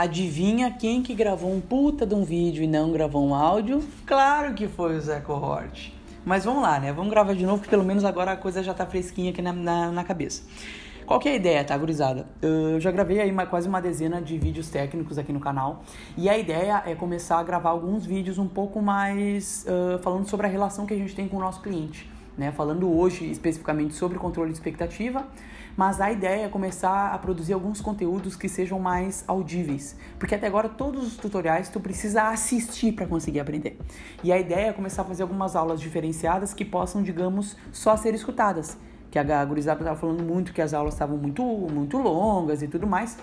Adivinha quem que gravou um puta de um vídeo e não gravou um áudio? Claro que foi o Zé Cohort. Mas vamos lá, né? Vamos gravar de novo, que pelo menos agora a coisa já tá fresquinha aqui na, na, na cabeça. Qual que é a ideia, tá, gurizada? Eu já gravei aí quase uma dezena de vídeos técnicos aqui no canal. E a ideia é começar a gravar alguns vídeos um pouco mais uh, falando sobre a relação que a gente tem com o nosso cliente. Né? Falando hoje especificamente sobre controle de expectativa, mas a ideia é começar a produzir alguns conteúdos que sejam mais audíveis, porque até agora todos os tutoriais tu precisa assistir para conseguir aprender. E a ideia é começar a fazer algumas aulas diferenciadas que possam, digamos, só ser escutadas que a gurizada estava falando muito que as aulas estavam muito, muito longas e tudo mais.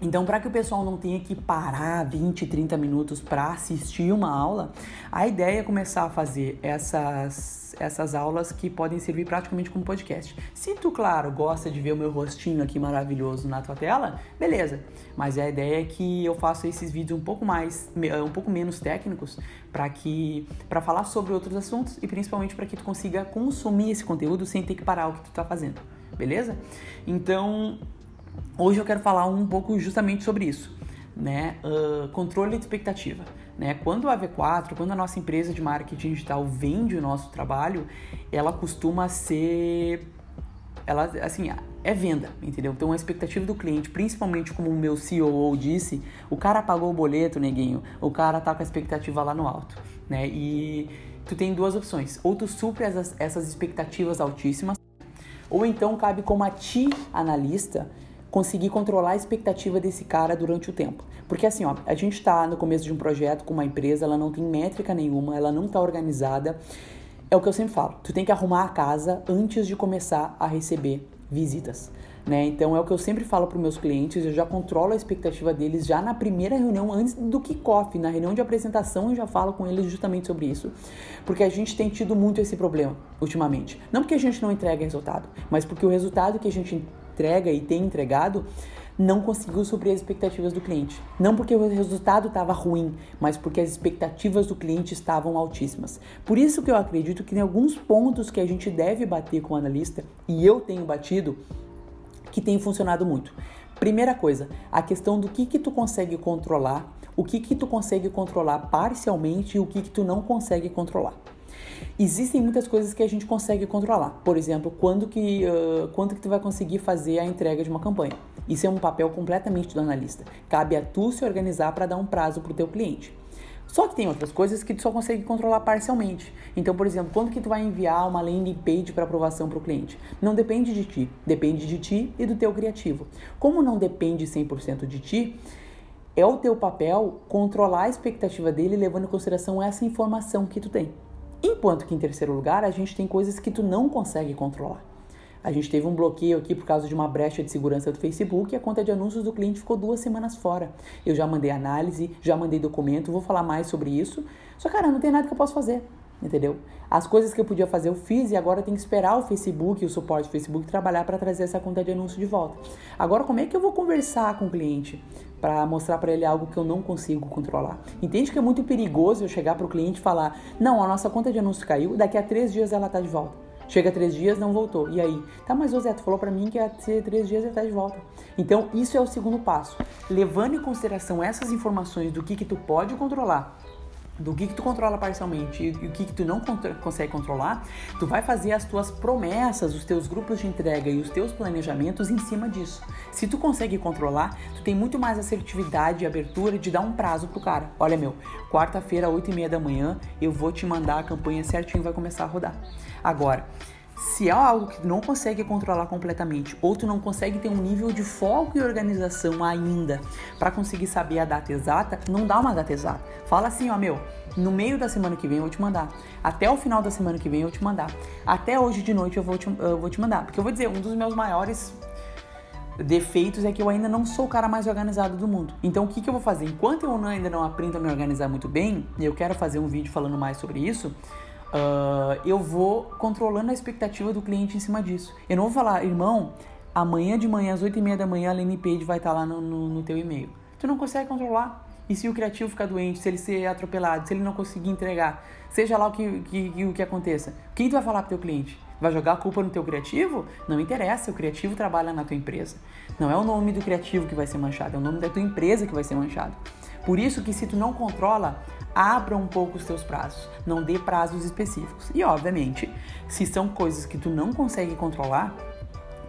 Então, para que o pessoal não tenha que parar 20, 30 minutos para assistir uma aula, a ideia é começar a fazer essas, essas aulas que podem servir praticamente como podcast. Se tu, claro, gosta de ver o meu rostinho aqui maravilhoso na tua tela, beleza. Mas a ideia é que eu faça esses vídeos um pouco mais, um pouco menos técnicos, para que para falar sobre outros assuntos e principalmente para que tu consiga consumir esse conteúdo sem ter que parar o que tu está fazendo. Beleza? Então, Hoje eu quero falar um pouco justamente sobre isso, né? Uh, controle de expectativa. Né? Quando a V4, quando a nossa empresa de marketing digital vende o nosso trabalho, ela costuma ser ela assim, é venda, entendeu? Então a expectativa do cliente, principalmente como o meu CEO disse, o cara pagou o boleto, neguinho, o cara tá com a expectativa lá no alto, né? E tu tem duas opções, ou tu supre essas, essas expectativas altíssimas, ou então cabe como a ti, analista, conseguir controlar a expectativa desse cara durante o tempo. Porque assim, ó, a gente está no começo de um projeto com uma empresa, ela não tem métrica nenhuma, ela não está organizada. É o que eu sempre falo, tu tem que arrumar a casa antes de começar a receber visitas. Né? Então é o que eu sempre falo para meus clientes, eu já controlo a expectativa deles já na primeira reunião, antes do kickoff, na reunião de apresentação eu já falo com eles justamente sobre isso. Porque a gente tem tido muito esse problema ultimamente. Não porque a gente não entrega resultado, mas porque o resultado que a gente entrega e tem entregado não conseguiu suprir as expectativas do cliente. Não porque o resultado estava ruim, mas porque as expectativas do cliente estavam altíssimas. Por isso que eu acredito que tem alguns pontos que a gente deve bater com o analista, e eu tenho batido, que tem funcionado muito. Primeira coisa, a questão do que que tu consegue controlar, o que que tu consegue controlar parcialmente e o que que tu não consegue controlar. Existem muitas coisas que a gente consegue controlar. Por exemplo, quando que, uh, quando que tu vai conseguir fazer a entrega de uma campanha. Isso é um papel completamente do analista. Cabe a tu se organizar para dar um prazo para o teu cliente. Só que tem outras coisas que tu só consegue controlar parcialmente. Então, por exemplo, quando que tu vai enviar uma landing page para aprovação para o cliente? Não depende de ti, depende de ti e do teu criativo. Como não depende 100% de ti, é o teu papel controlar a expectativa dele levando em consideração essa informação que tu tem. Enquanto que em terceiro lugar, a gente tem coisas que tu não consegue controlar. A gente teve um bloqueio aqui por causa de uma brecha de segurança do Facebook e a conta de anúncios do cliente ficou duas semanas fora. Eu já mandei análise, já mandei documento, vou falar mais sobre isso. Só, cara, não tem nada que eu possa fazer, entendeu? As coisas que eu podia fazer eu fiz e agora tem que esperar o Facebook, o suporte do Facebook trabalhar para trazer essa conta de anúncio de volta. Agora, como é que eu vou conversar com o cliente? Para mostrar para ele algo que eu não consigo controlar. Entende que é muito perigoso eu chegar para o cliente e falar: não, a nossa conta de anúncio caiu, daqui a três dias ela tá de volta. Chega três dias, não voltou. E aí? Tá, mas o Zé, tu falou para mim que a três dias ele tá de volta. Então, isso é o segundo passo. Levando em consideração essas informações do que, que tu pode controlar do que, que tu controla parcialmente e o que, que tu não consegue controlar, tu vai fazer as tuas promessas, os teus grupos de entrega e os teus planejamentos em cima disso. Se tu consegue controlar, tu tem muito mais assertividade e abertura de dar um prazo pro cara. Olha, meu, quarta-feira, 8 e meia da manhã, eu vou te mandar a campanha certinho vai começar a rodar. Agora, se é algo que não consegue controlar completamente, ou tu não consegue ter um nível de foco e organização ainda para conseguir saber a data exata, não dá uma data exata. Fala assim, ó, meu, no meio da semana que vem eu vou te mandar. Até o final da semana que vem eu vou te mandar. Até hoje de noite eu vou te, eu vou te mandar. Porque eu vou dizer, um dos meus maiores defeitos é que eu ainda não sou o cara mais organizado do mundo. Então o que, que eu vou fazer? Enquanto eu ainda não aprendo a me organizar muito bem, e eu quero fazer um vídeo falando mais sobre isso, uh, eu vou controlando a expectativa do cliente em cima disso. Eu não vou falar, irmão, amanhã de manhã, às 8 e meia da manhã, a landing page vai estar lá no, no, no teu e-mail. Tu não consegue controlar. E se o criativo ficar doente, se ele ser atropelado, se ele não conseguir entregar, seja lá o que, que, que, o que aconteça, quem tu vai falar pro teu cliente? Vai jogar a culpa no teu criativo? Não interessa, o criativo trabalha na tua empresa. Não é o nome do criativo que vai ser manchado, é o nome da tua empresa que vai ser manchado. Por isso que se tu não controla, abra um pouco os teus prazos, não dê prazos específicos. E obviamente, se são coisas que tu não consegue controlar,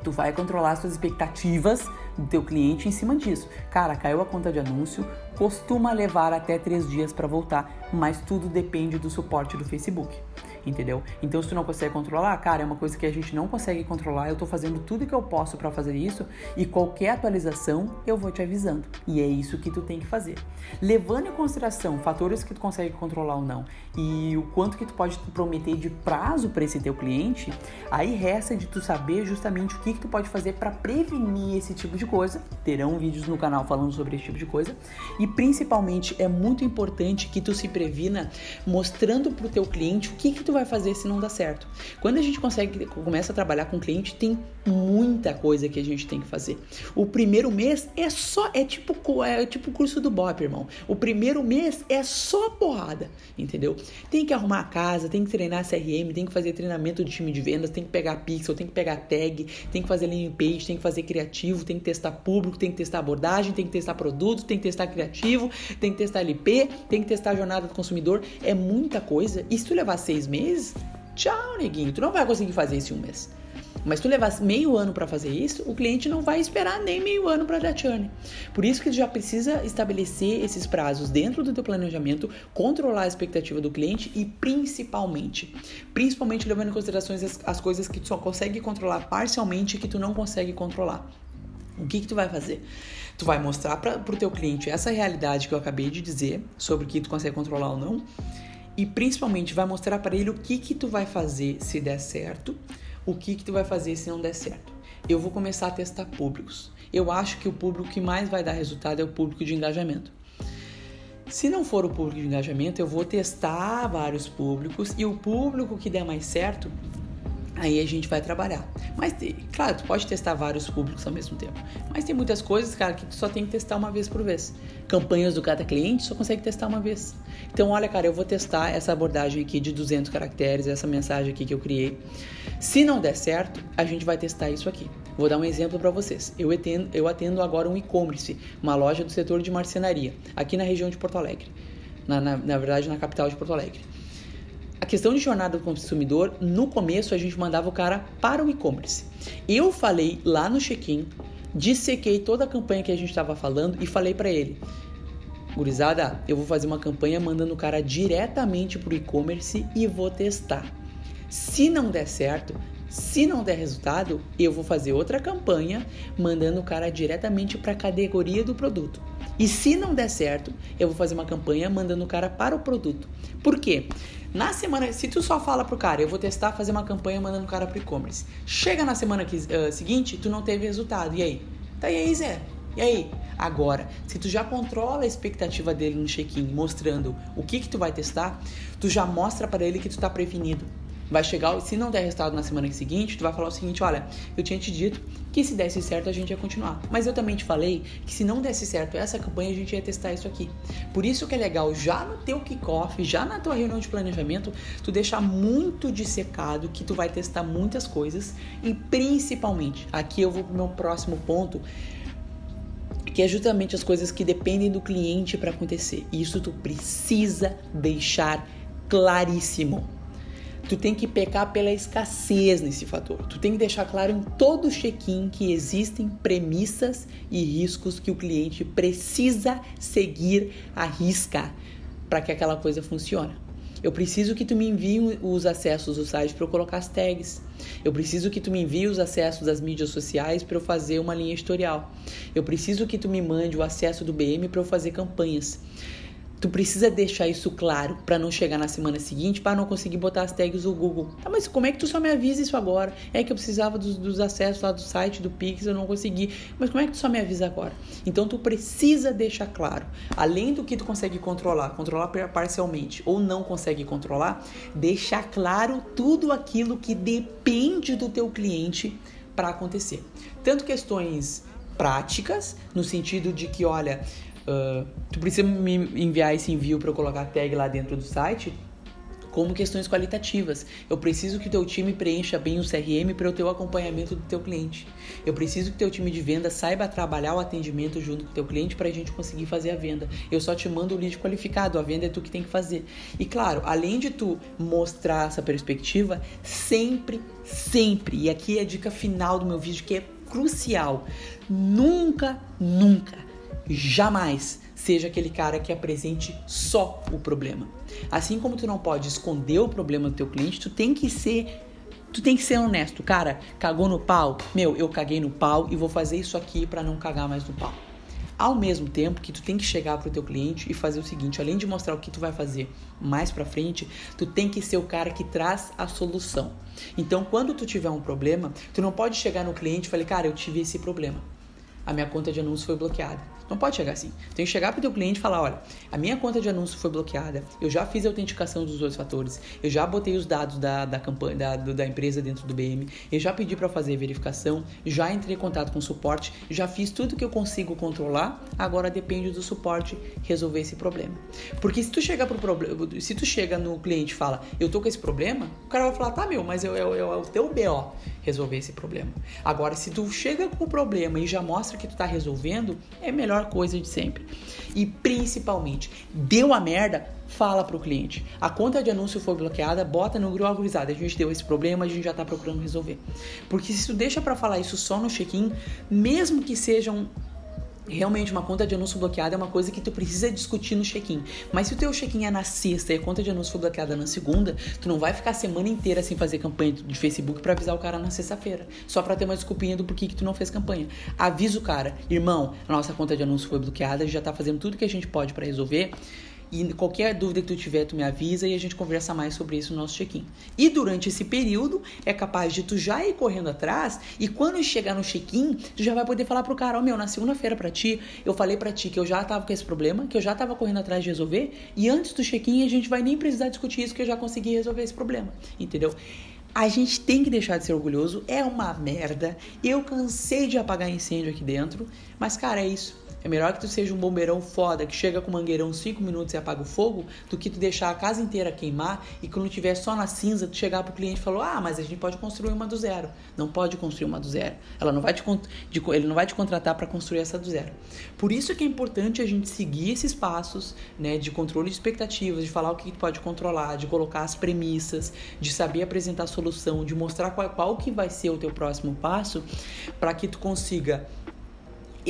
tu vai controlar as tuas expectativas do teu cliente em cima disso. Cara, caiu a conta de anúncio, costuma levar até três dias para voltar, mas tudo depende do suporte do Facebook entendeu? Então, se tu não consegue controlar, cara, é uma coisa que a gente não consegue controlar. Eu tô fazendo tudo que eu posso para fazer isso e qualquer atualização eu vou te avisando. E é isso que tu tem que fazer. Levando em consideração fatores que tu consegue controlar ou não e o quanto que tu pode te prometer de prazo para esse teu cliente, aí resta de tu saber justamente o que que tu pode fazer para prevenir esse tipo de coisa. Terão vídeos no canal falando sobre esse tipo de coisa e principalmente é muito importante que tu se previna mostrando pro teu cliente o que que tu vai fazer se não dá certo? Quando a gente consegue começa a trabalhar com cliente, tem muita coisa que a gente tem que fazer. O primeiro mês é só é tipo é tipo curso do Bop, irmão. O primeiro mês é só porrada, entendeu? Tem que arrumar a casa, tem que treinar CRM, tem que fazer treinamento de time de vendas, tem que pegar pixel, tem que pegar tag, tem que fazer landing page, tem que fazer criativo, tem que testar público, tem que testar abordagem, tem que testar produto, tem que testar criativo, tem que testar LP, tem que testar a jornada do consumidor. É muita coisa. E se tu levar seis meses mês, tchau, neguinho. Tu não vai conseguir fazer isso em um mês. Mas tu levar meio ano para fazer isso, o cliente não vai esperar nem meio ano para dar churn. Por isso que tu já precisa estabelecer esses prazos dentro do teu planejamento, controlar a expectativa do cliente e principalmente, principalmente levando em consideração as, as coisas que tu só consegue controlar parcialmente e que tu não consegue controlar. O que que tu vai fazer? Tu vai mostrar para o teu cliente essa realidade que eu acabei de dizer sobre o que tu consegue controlar ou não e principalmente vai mostrar para ele o que que tu vai fazer se der certo, o que que tu vai fazer se não der certo. Eu vou começar a testar públicos. Eu acho que o público que mais vai dar resultado é o público de engajamento. Se não for o público de engajamento, eu vou testar vários públicos e o público que der mais certo, aí a gente vai trabalhar. Mas, claro, tu pode testar vários públicos ao mesmo tempo. Mas tem muitas coisas, cara, que tu só tem que testar uma vez por vez. Campanhas do cada cliente só consegue testar uma vez. Então, olha, cara, eu vou testar essa abordagem aqui de 200 caracteres, essa mensagem aqui que eu criei. Se não der certo, a gente vai testar isso aqui. Vou dar um exemplo para vocês. Eu atendo, eu atendo agora um e-commerce, uma loja do setor de marcenaria, aqui na região de Porto Alegre. Na, na, na verdade, na capital de Porto Alegre. Questão de jornada do consumidor, no começo a gente mandava o cara para o e-commerce. Eu falei lá no check-in, dissequei toda a campanha que a gente estava falando e falei para ele: Gurizada, eu vou fazer uma campanha mandando o cara diretamente para o e-commerce e vou testar. Se não der certo, se não der resultado, eu vou fazer outra campanha mandando o cara diretamente para a categoria do produto. E se não der certo, eu vou fazer uma campanha mandando o cara para o produto. Por quê? Na semana, se tu só fala pro cara, eu vou testar fazer uma campanha mandando o cara pro e-commerce. Chega na semana que, uh, seguinte, tu não teve resultado. E aí? Tá e aí, Zé? E aí? Agora, se tu já controla a expectativa dele no check-in, mostrando o que que tu vai testar, tu já mostra para ele que tu tá prevenido vai chegar, se não der resultado na semana seguinte, tu vai falar o seguinte, olha, eu tinha te dito que se desse certo a gente ia continuar. Mas eu também te falei que se não desse certo essa campanha a gente ia testar isso aqui. Por isso que é legal já no teu kickoff, já na tua reunião de planejamento, tu deixar muito dissecado que tu vai testar muitas coisas e principalmente, aqui eu vou pro meu próximo ponto, que é justamente as coisas que dependem do cliente para acontecer. Isso tu precisa deixar claríssimo tu tem que pecar pela escassez nesse fator. Tu tem que deixar claro em todo check-in que existem premissas e riscos que o cliente precisa seguir à risca para que aquela coisa funcione. Eu preciso que tu me envie os acessos do site para eu colocar as tags. Eu preciso que tu me envie os acessos das mídias sociais para eu fazer uma linha editorial. Eu preciso que tu me mande o acesso do BM para eu fazer campanhas. Tu precisa deixar isso claro para não chegar na semana seguinte para não conseguir botar as tags do Google. Tá, mas como é que tu só me avisa isso agora? É que eu precisava dos, dos, acessos lá do site do Pix, eu não consegui. Mas como é que tu só me avisa agora? Então tu precisa deixar claro, além do que tu consegue controlar, controlar parcialmente ou não consegue controlar, deixar claro tudo aquilo que depende do teu cliente para acontecer. Tanto questões práticas, no sentido de que, olha, Uh, tu precisa me enviar esse envio para eu colocar a tag lá dentro do site. como questões qualitativas. Eu preciso que o teu time preencha bem o CRM para eu ter o acompanhamento do teu cliente. Eu preciso que o teu time de venda saiba trabalhar o atendimento junto com o teu cliente para a gente conseguir fazer a venda. Eu só te mando o lead qualificado, a venda é tu que tem que fazer. E claro, além de tu mostrar essa perspectiva, sempre, sempre, e aqui é a dica final do meu vídeo que é crucial, nunca, nunca, jamais seja aquele cara que apresente só o problema. Assim como tu não pode esconder o problema do teu cliente, tu tem que ser tu tem que ser honesto, cara. Cagou no pau? Meu, eu caguei no pau e vou fazer isso aqui para não cagar mais no pau. Ao mesmo tempo que tu tem que chegar pro teu cliente e fazer o seguinte, além de mostrar o que tu vai fazer mais para frente, tu tem que ser o cara que traz a solução. Então, quando tu tiver um problema, tu não pode chegar no cliente e falar, cara, eu tive esse problema. A minha conta de anúncio foi bloqueada. Não pode chegar assim. Tem que chegar para o teu cliente e falar, olha, a minha conta de anúncio foi bloqueada, eu já fiz a autenticação dos dois fatores, eu já botei os dados da, da campanha da, da empresa dentro do BM, eu já pedi para fazer verificação, já entrei em contato com o suporte, já fiz tudo que eu consigo controlar, agora depende do suporte resolver esse problema. Porque se tu chega pro problema, se tu chega no cliente e fala, eu tô com esse problema, o cara vai falar, tá meu, mas é, o teu BO resolver esse problema. Agora, se tu chega com o problema e já mostra que tu tá resolvendo, é a coisa de sempre. E principalmente, deu a merda, fala pro cliente. A conta de anúncio foi bloqueada, bota no grupo agorizado. A gente deu esse problema, a gente já tá procurando resolver. Porque se tu deixa para falar isso só no check-in, mesmo que sejam realmente uma conta de anúncio bloqueada é uma coisa que tu precisa discutir no check-in. Mas se o teu check-in é na sexta e a conta de anúncio for bloqueada na segunda, tu não vai ficar a semana inteira sem fazer campanha de Facebook para avisar o cara na sexta-feira, só para ter uma desculpinha do porquê que tu não fez campanha. Avisa o cara, irmão, a nossa conta de anúncio foi bloqueada, a gente já tá fazendo tudo que a gente pode para resolver. E qualquer dúvida que tu tiver, tu me avisa e a gente conversa mais sobre isso no nosso check-in. E durante esse período, é capaz de tu já ir correndo atrás e quando chegar no check-in, tu já vai poder falar pro cara, ó oh, meu, na segunda-feira para ti, eu falei para ti que eu já tava com esse problema, que eu já tava correndo atrás de resolver e antes do check-in a gente vai nem precisar discutir isso que eu já consegui resolver esse problema, entendeu? A gente tem que deixar de ser orgulhoso, é uma merda. Eu cansei de apagar incêndio aqui dentro, mas cara, é isso. É melhor que tu seja um bombeirão foda que chega com um mangueirão 5 minutos e apaga o fogo do que tu deixar a casa inteira queimar e quando tiver só na cinza tu chegar pro cliente e falar: "Ah, mas a gente pode construir uma do zero". Não pode construir uma do zero. Ela não vai te ele não vai te contratar para construir essa do zero. Por isso que é importante a gente seguir esses passos, né, de controle de expectativas, de falar o que tu pode controlar, de colocar as premissas, de saber apresentar a solução, de mostrar qual, qual que vai ser o teu próximo passo para que tu consiga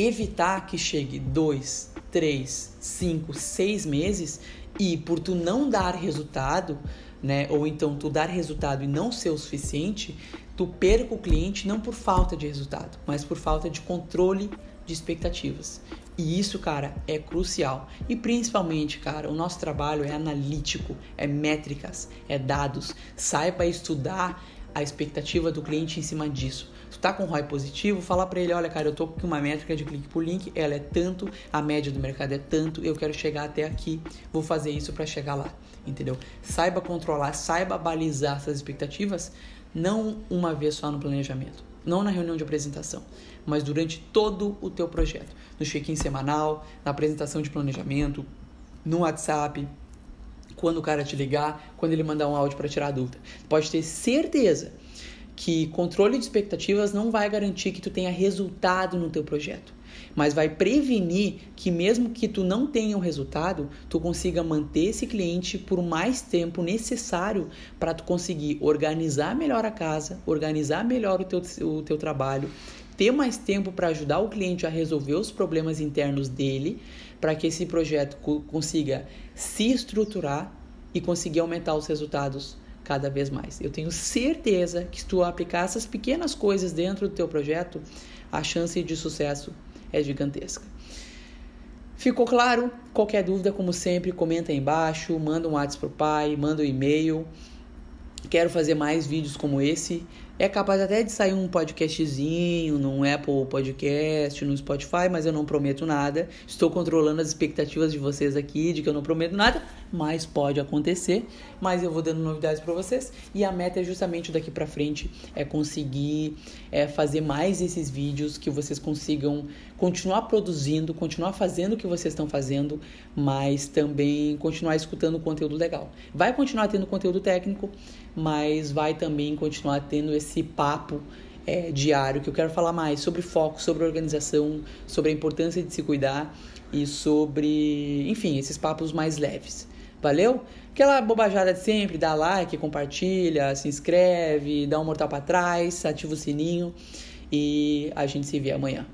evitar que chegue dois, três, cinco, seis meses e por tu não dar resultado, né, ou então tu dar resultado e não ser o suficiente, tu perca o cliente não por falta de resultado, mas por falta de controle de expectativas. E isso, cara, é crucial. E principalmente, cara, o nosso trabalho é analítico, é métricas, é dados. Saiba estudar a expectativa do cliente em cima disso. Tu tá com ROI positivo, fala para ele, olha, cara, eu tô com uma métrica de clique por link, ela é tanto, a média do mercado é tanto, eu quero chegar até aqui, vou fazer isso para chegar lá, entendeu? Saiba controlar, saiba balizar essas expectativas, não uma vez só no planejamento, não na reunião de apresentação, mas durante todo o teu projeto, no check-in semanal, na apresentação de planejamento, no WhatsApp, quando o cara te ligar, quando ele mandar um áudio para tirar a dúvida. Pode ter certeza que controle de expectativas não vai garantir que tu tenha resultado no teu projeto, mas vai prevenir que mesmo que tu não tenha um resultado, tu consiga manter esse cliente por mais tempo necessário para tu conseguir organizar melhor a casa, organizar melhor o teu, o teu trabalho, ter mais tempo para ajudar o cliente a resolver os problemas internos dele, para que esse projeto consiga se estruturar e conseguir aumentar os resultados cada vez mais. Eu tenho certeza que se tu aplicar essas pequenas coisas dentro do teu projeto, a chance de sucesso é gigantesca. Ficou claro? Qualquer dúvida, como sempre, comenta aí embaixo, manda um WhatsApp pro pai, manda um e-mail. Quero fazer mais vídeos como esse. É capaz até de sair um podcastzinho num Apple Podcast, no Spotify, mas eu não prometo nada. Estou controlando as expectativas de vocês aqui, de que eu não prometo nada, mas pode acontecer. Mas eu vou dando novidades para vocês e a meta é justamente daqui para frente é conseguir é, fazer mais esses vídeos que vocês consigam continuar produzindo, continuar fazendo o que vocês estão fazendo, mas também continuar escutando conteúdo legal. Vai continuar tendo conteúdo técnico, mas vai também continuar tendo esse papo é, diário que eu quero falar mais sobre foco, sobre organização, sobre a importância de se cuidar e sobre, enfim, esses papos mais leves. Valeu? Aquela bobajada de sempre, dá like, compartilha, se inscreve, dá um mortal para trás, ativa o sininho e a gente se vê amanhã.